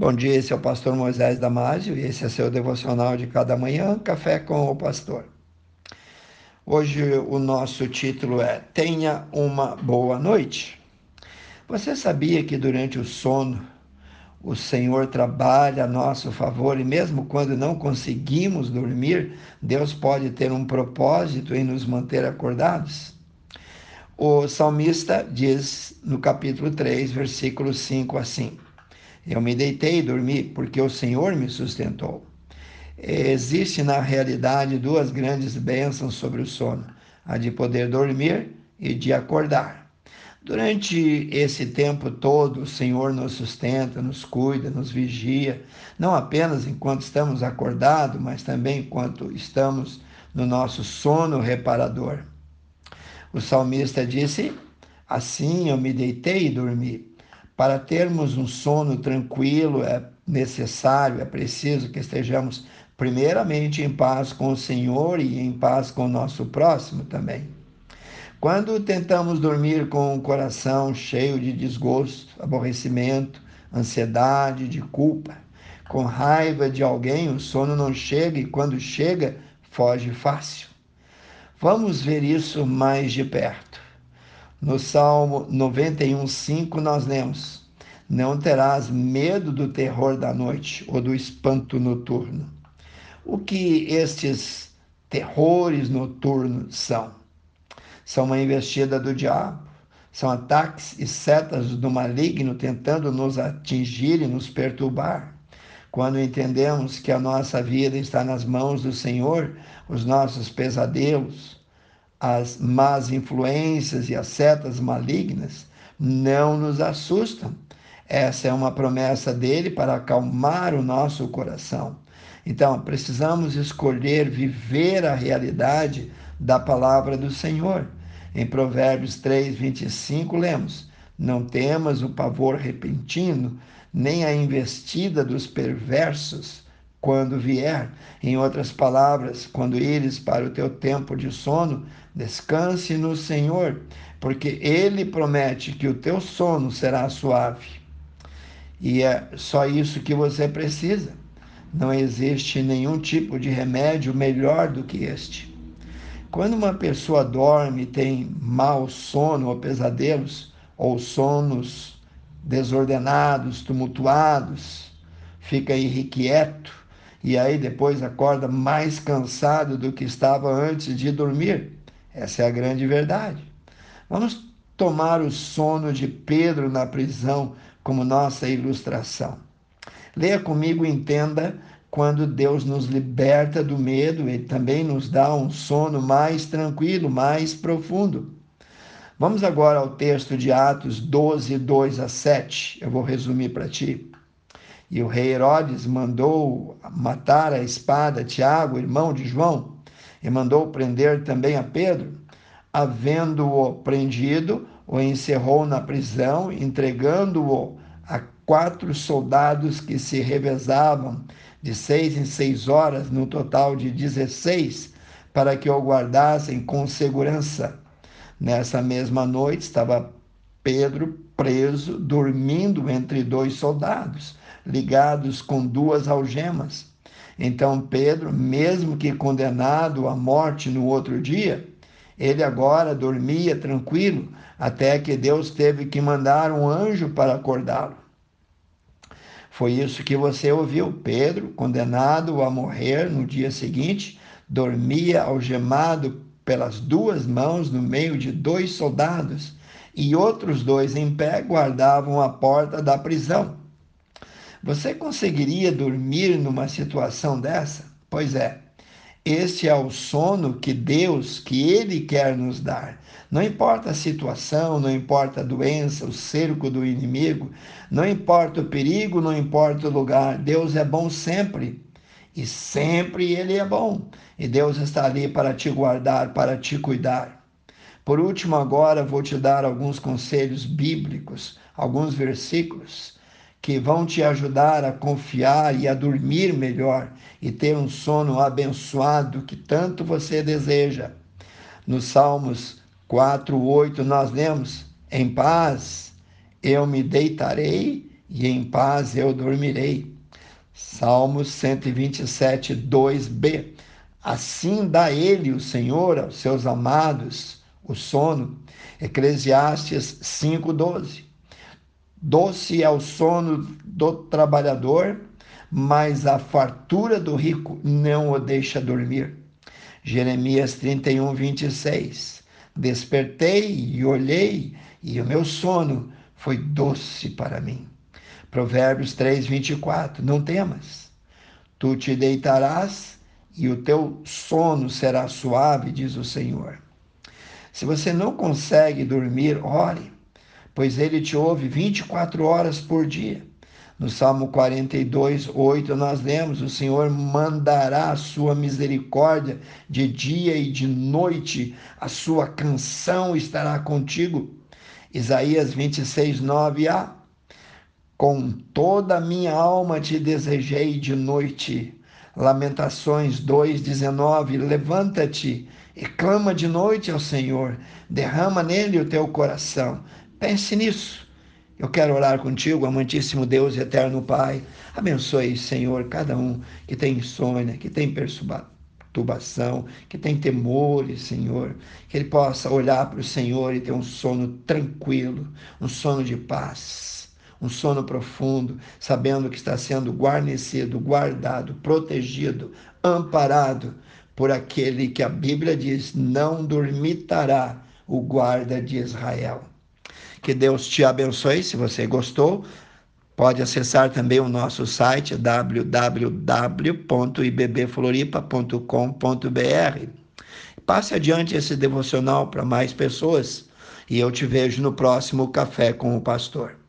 Bom dia, esse é o pastor Moisés Damásio e esse é seu devocional de cada manhã, Café com o Pastor. Hoje o nosso título é Tenha uma boa noite. Você sabia que durante o sono o Senhor trabalha a nosso favor e mesmo quando não conseguimos dormir, Deus pode ter um propósito em nos manter acordados? O salmista diz no capítulo 3, versículo 5 assim: eu me deitei e dormi, porque o Senhor me sustentou. Existe na realidade duas grandes bênçãos sobre o sono: a de poder dormir e de acordar. Durante esse tempo todo, o Senhor nos sustenta, nos cuida, nos vigia, não apenas enquanto estamos acordados, mas também enquanto estamos no nosso sono reparador. O salmista disse: Assim eu me deitei e dormi. Para termos um sono tranquilo, é necessário, é preciso que estejamos primeiramente em paz com o Senhor e em paz com o nosso próximo também. Quando tentamos dormir com o coração cheio de desgosto, aborrecimento, ansiedade, de culpa, com raiva de alguém, o sono não chega e quando chega, foge fácil. Vamos ver isso mais de perto. No Salmo 91:5 nós lemos: Não terás medo do terror da noite ou do espanto noturno. O que estes terrores noturnos são? São uma investida do diabo, são ataques e setas do maligno tentando nos atingir e nos perturbar. Quando entendemos que a nossa vida está nas mãos do Senhor, os nossos pesadelos, as más influências e as setas malignas não nos assustam. Essa é uma promessa dele para acalmar o nosso coração. Então, precisamos escolher viver a realidade da palavra do Senhor. Em Provérbios 3, 25, lemos: Não temas o pavor repentino, nem a investida dos perversos quando vier. Em outras palavras, quando ires para o teu tempo de sono, descanse no Senhor, porque Ele promete que o teu sono será suave. E é só isso que você precisa. Não existe nenhum tipo de remédio melhor do que este. Quando uma pessoa dorme e tem mau sono ou pesadelos, ou sonos desordenados, tumultuados, fica irrequieto, e aí depois acorda mais cansado do que estava antes de dormir. Essa é a grande verdade. Vamos tomar o sono de Pedro na prisão como nossa ilustração. Leia comigo e entenda quando Deus nos liberta do medo, ele também nos dá um sono mais tranquilo, mais profundo. Vamos agora ao texto de Atos 12, 2 a 7. Eu vou resumir para ti. E o rei Herodes mandou matar a espada Tiago, irmão de João, e mandou prender também a Pedro. Havendo-o prendido, o encerrou na prisão, entregando-o a quatro soldados que se revezavam de seis em seis horas, no total de dezesseis, para que o guardassem com segurança. Nessa mesma noite estava Pedro preso, dormindo entre dois soldados ligados com duas algemas. Então Pedro, mesmo que condenado à morte no outro dia, ele agora dormia tranquilo, até que Deus teve que mandar um anjo para acordá-lo. Foi isso que você ouviu. Pedro, condenado a morrer no dia seguinte, dormia algemado pelas duas mãos no meio de dois soldados, e outros dois em pé guardavam a porta da prisão. Você conseguiria dormir numa situação dessa? Pois é. Este é o sono que Deus, que Ele quer nos dar. Não importa a situação, não importa a doença, o cerco do inimigo, não importa o perigo, não importa o lugar, Deus é bom sempre. E sempre Ele é bom. E Deus está ali para te guardar, para te cuidar. Por último, agora vou te dar alguns conselhos bíblicos, alguns versículos que vão te ajudar a confiar e a dormir melhor e ter um sono abençoado que tanto você deseja. No Salmos 4, 8, nós lemos: Em paz eu me deitarei e em paz eu dormirei. Salmos 127, 2b. Assim dá ele, o Senhor, aos seus amados o sono. Eclesiastes 5, 12. Doce é o sono do trabalhador, mas a fartura do rico não o deixa dormir. Jeremias 31, 26. Despertei e olhei, e o meu sono foi doce para mim. Provérbios 3, 24. Não temas, tu te deitarás e o teu sono será suave, diz o Senhor. Se você não consegue dormir, ore, pois ele te ouve 24 horas por dia. No Salmo 42, 8, nós lemos: O Senhor mandará a sua misericórdia de dia e de noite, a sua canção estará contigo. Isaías 26, 9a. Com toda a minha alma te desejei de noite. Lamentações 2:19 Levanta-te e clama de noite ao Senhor, derrama nele o teu coração. Pense nisso. Eu quero orar contigo, amantíssimo Deus e eterno Pai. Abençoe, Senhor, cada um que tem insônia, que tem perturbação, que tem temores, Senhor. Que ele possa olhar para o Senhor e ter um sono tranquilo, um sono de paz um sono profundo, sabendo que está sendo guarnecido, guardado, protegido, amparado por aquele que a Bíblia diz: não dormitará o guarda de Israel. Que Deus te abençoe. Se você gostou, pode acessar também o nosso site www.ibbfloripa.com.br. Passe adiante esse devocional para mais pessoas e eu te vejo no próximo Café com o Pastor.